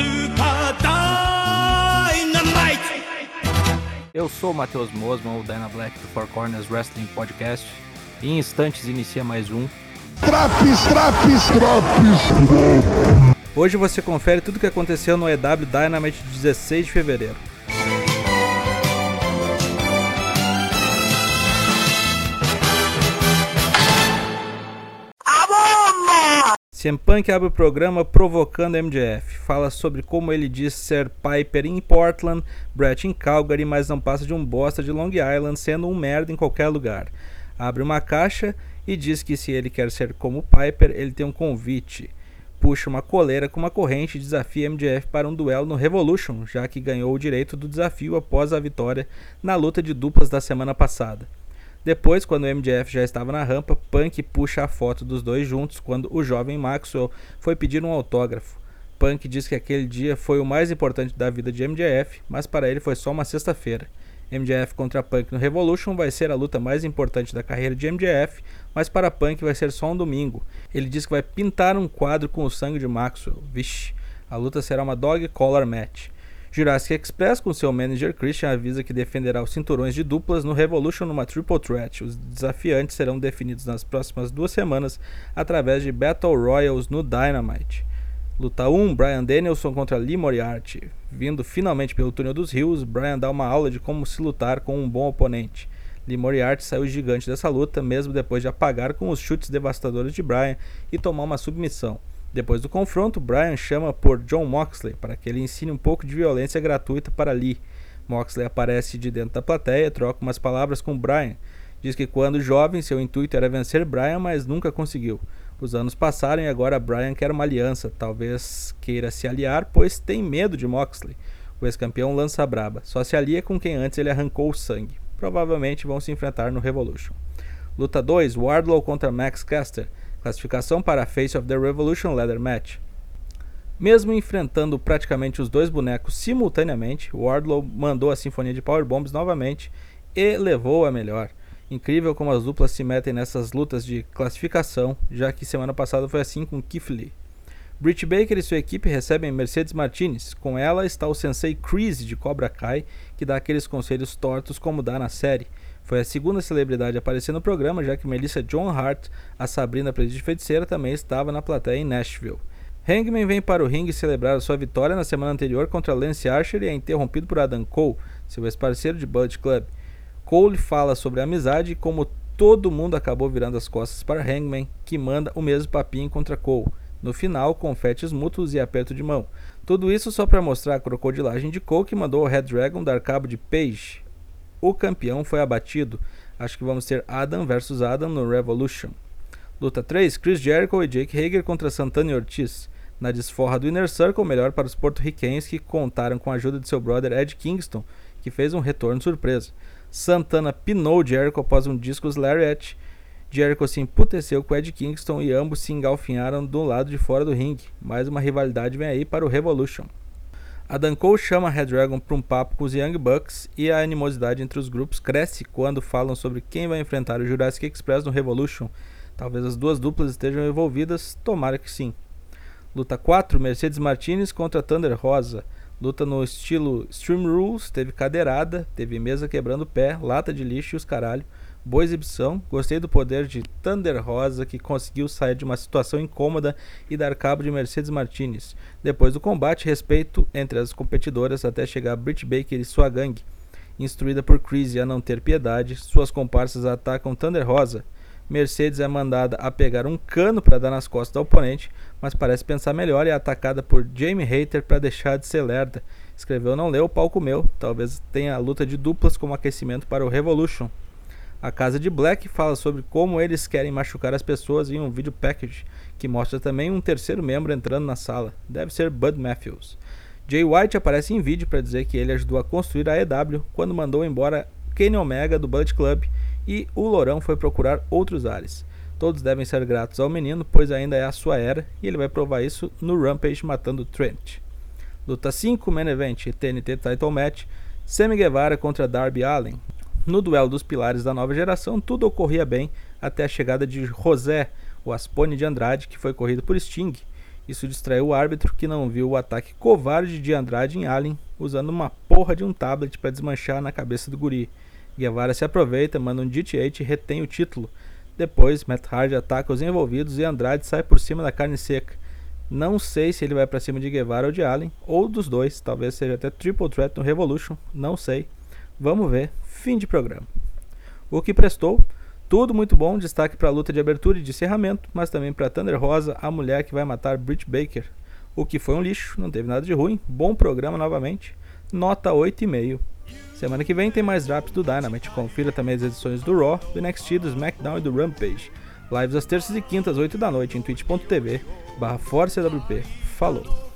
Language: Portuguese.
Super Dynamite! Eu sou o Matheus Mosman, o Dyna Black do Four Corners Wrestling Podcast. E em instantes inicia mais um. Traps, traps, traps! Hoje você confere tudo o que aconteceu no EW Dynamite de 16 de fevereiro. CM Punk abre o programa provocando MJF. Fala sobre como ele diz ser Piper em Portland, Brett em Calgary, mas não passa de um bosta de Long Island, sendo um merda em qualquer lugar. Abre uma caixa e diz que se ele quer ser como Piper, ele tem um convite. Puxa uma coleira com uma corrente e desafia MJF para um duelo no Revolution, já que ganhou o direito do desafio após a vitória na luta de duplas da semana passada. Depois, quando o MJF já estava na rampa, Punk puxa a foto dos dois juntos quando o jovem Maxwell foi pedir um autógrafo. Punk diz que aquele dia foi o mais importante da vida de MJF, mas para ele foi só uma sexta-feira. MJF contra Punk no Revolution vai ser a luta mais importante da carreira de MJF, mas para Punk vai ser só um domingo. Ele diz que vai pintar um quadro com o sangue de Maxwell. Vixe, a luta será uma dog collar match. Jurassic Express, com seu manager Christian, avisa que defenderá os cinturões de duplas no Revolution numa Triple Threat. Os desafiantes serão definidos nas próximas duas semanas através de Battle Royals no Dynamite. Luta 1: Brian Danielson contra Lee Moriarty. Vindo finalmente pelo túnel dos rios, Brian dá uma aula de como se lutar com um bom oponente. Lee Moriarty saiu gigante dessa luta, mesmo depois de apagar com os chutes devastadores de Brian e tomar uma submissão. Depois do confronto, Brian chama por John Moxley para que ele ensine um pouco de violência gratuita para Lee. Moxley aparece de dentro da plateia, troca umas palavras com Brian. Diz que quando jovem seu intuito era vencer Brian, mas nunca conseguiu. Os anos passaram e agora Brian quer uma aliança, talvez queira se aliar, pois tem medo de Moxley. O ex-campeão lança braba, só se alia com quem antes ele arrancou o sangue. Provavelmente vão se enfrentar no Revolution. Luta 2: Wardlow contra Max Caster. Classificação para a Face of the Revolution Leather Match. Mesmo enfrentando praticamente os dois bonecos simultaneamente, Wardlow mandou a sinfonia de Powerbombs novamente e levou a melhor. Incrível como as duplas se metem nessas lutas de classificação, já que semana passada foi assim com Keith Lee. Britt Baker e sua equipe recebem Mercedes Martinez. Com ela está o sensei Chris de Cobra Kai, que dá aqueles conselhos tortos como dá na série. Foi a segunda celebridade a aparecer no programa, já que Melissa John Hart, a Sabrina Aprendiz de Feiticeira, também estava na plateia em Nashville. Hangman vem para o ringue celebrar sua vitória na semana anterior contra Lance Archer e é interrompido por Adam Cole, seu ex-parceiro de Bullet Club. Cole fala sobre a amizade e como todo mundo acabou virando as costas para Hangman, que manda o mesmo papinho contra Cole. No final, confetes mútuos e aperto de mão. Tudo isso só para mostrar a crocodilagem de Cole que mandou o Red Dragon dar cabo de Page, o campeão foi abatido. Acho que vamos ter Adam versus Adam no Revolution. Luta 3: Chris Jericho e Jake Hager contra Santana e Ortiz. Na desforra do Inner Circle, melhor para os porto-riquenhos que contaram com a ajuda de seu brother Ed Kingston, que fez um retorno surpresa. Santana pinou Jericho após um discos Lariat. Jericho se emputeceu com Ed Kingston e ambos se engalfinharam do lado de fora do ringue. Mais uma rivalidade vem aí para o Revolution. Adam Cole chama Red Dragon para um papo com os Young Bucks e a animosidade entre os grupos cresce quando falam sobre quem vai enfrentar o Jurassic Express no Revolution. Talvez as duas duplas estejam envolvidas, tomara que sim. Luta 4: Mercedes Martinez contra Thunder Rosa. Luta no estilo Stream Rules, teve cadeirada, teve mesa quebrando pé, lata de lixo e os caralho. Boa exibição, gostei do poder de Thunder Rosa que conseguiu sair de uma situação incômoda e dar cabo de Mercedes Martinez. Depois do combate, respeito entre as competidoras até chegar Britt Baker e sua gangue. Instruída por Chris a não ter piedade, suas comparsas atacam Thunder Rosa. Mercedes é mandada a pegar um cano para dar nas costas do oponente, mas parece pensar melhor e é atacada por Jamie Hater para deixar de ser lerda. Escreveu não leu, o palco meu. Talvez tenha a luta de duplas como aquecimento para o Revolution. A Casa de Black fala sobre como eles querem machucar as pessoas em um vídeo package, que mostra também um terceiro membro entrando na sala. Deve ser Bud Matthews. Jay White aparece em vídeo para dizer que ele ajudou a construir a EW quando mandou embora Kenny Omega do Bullet Club e o Lourão foi procurar outros ares. Todos devem ser gratos ao menino, pois ainda é a sua era, e ele vai provar isso no Rampage matando Trent. Luta 5, Main Event, TNT Title Match, Sammy Guevara contra Darby Allen. No duelo dos pilares da nova geração, tudo ocorria bem até a chegada de José, o Aspone de Andrade, que foi corrido por Sting. Isso distraiu o árbitro que não viu o ataque covarde de Andrade em Allen usando uma porra de um tablet para desmanchar na cabeça do guri. Guevara se aproveita, manda um DT8 e retém o título. Depois, Matt Hardy ataca os envolvidos e Andrade sai por cima da carne seca. Não sei se ele vai para cima de Guevara ou de Allen, ou dos dois, talvez seja até Triple Threat no Revolution, não sei. Vamos ver. Fim de programa. O que prestou? Tudo muito bom, destaque para a luta de abertura e de encerramento, mas também para Thunder Rosa, a mulher que vai matar Britt Baker. O que foi um lixo, não teve nada de ruim, bom programa novamente, nota 8,5. Semana que vem tem mais drops do Dynamite, confira também as edições do Raw, do NXT, do SmackDown e do Rampage. Lives às terças e quintas, 8 da noite em twitch.tv barra ForceWP. Falou!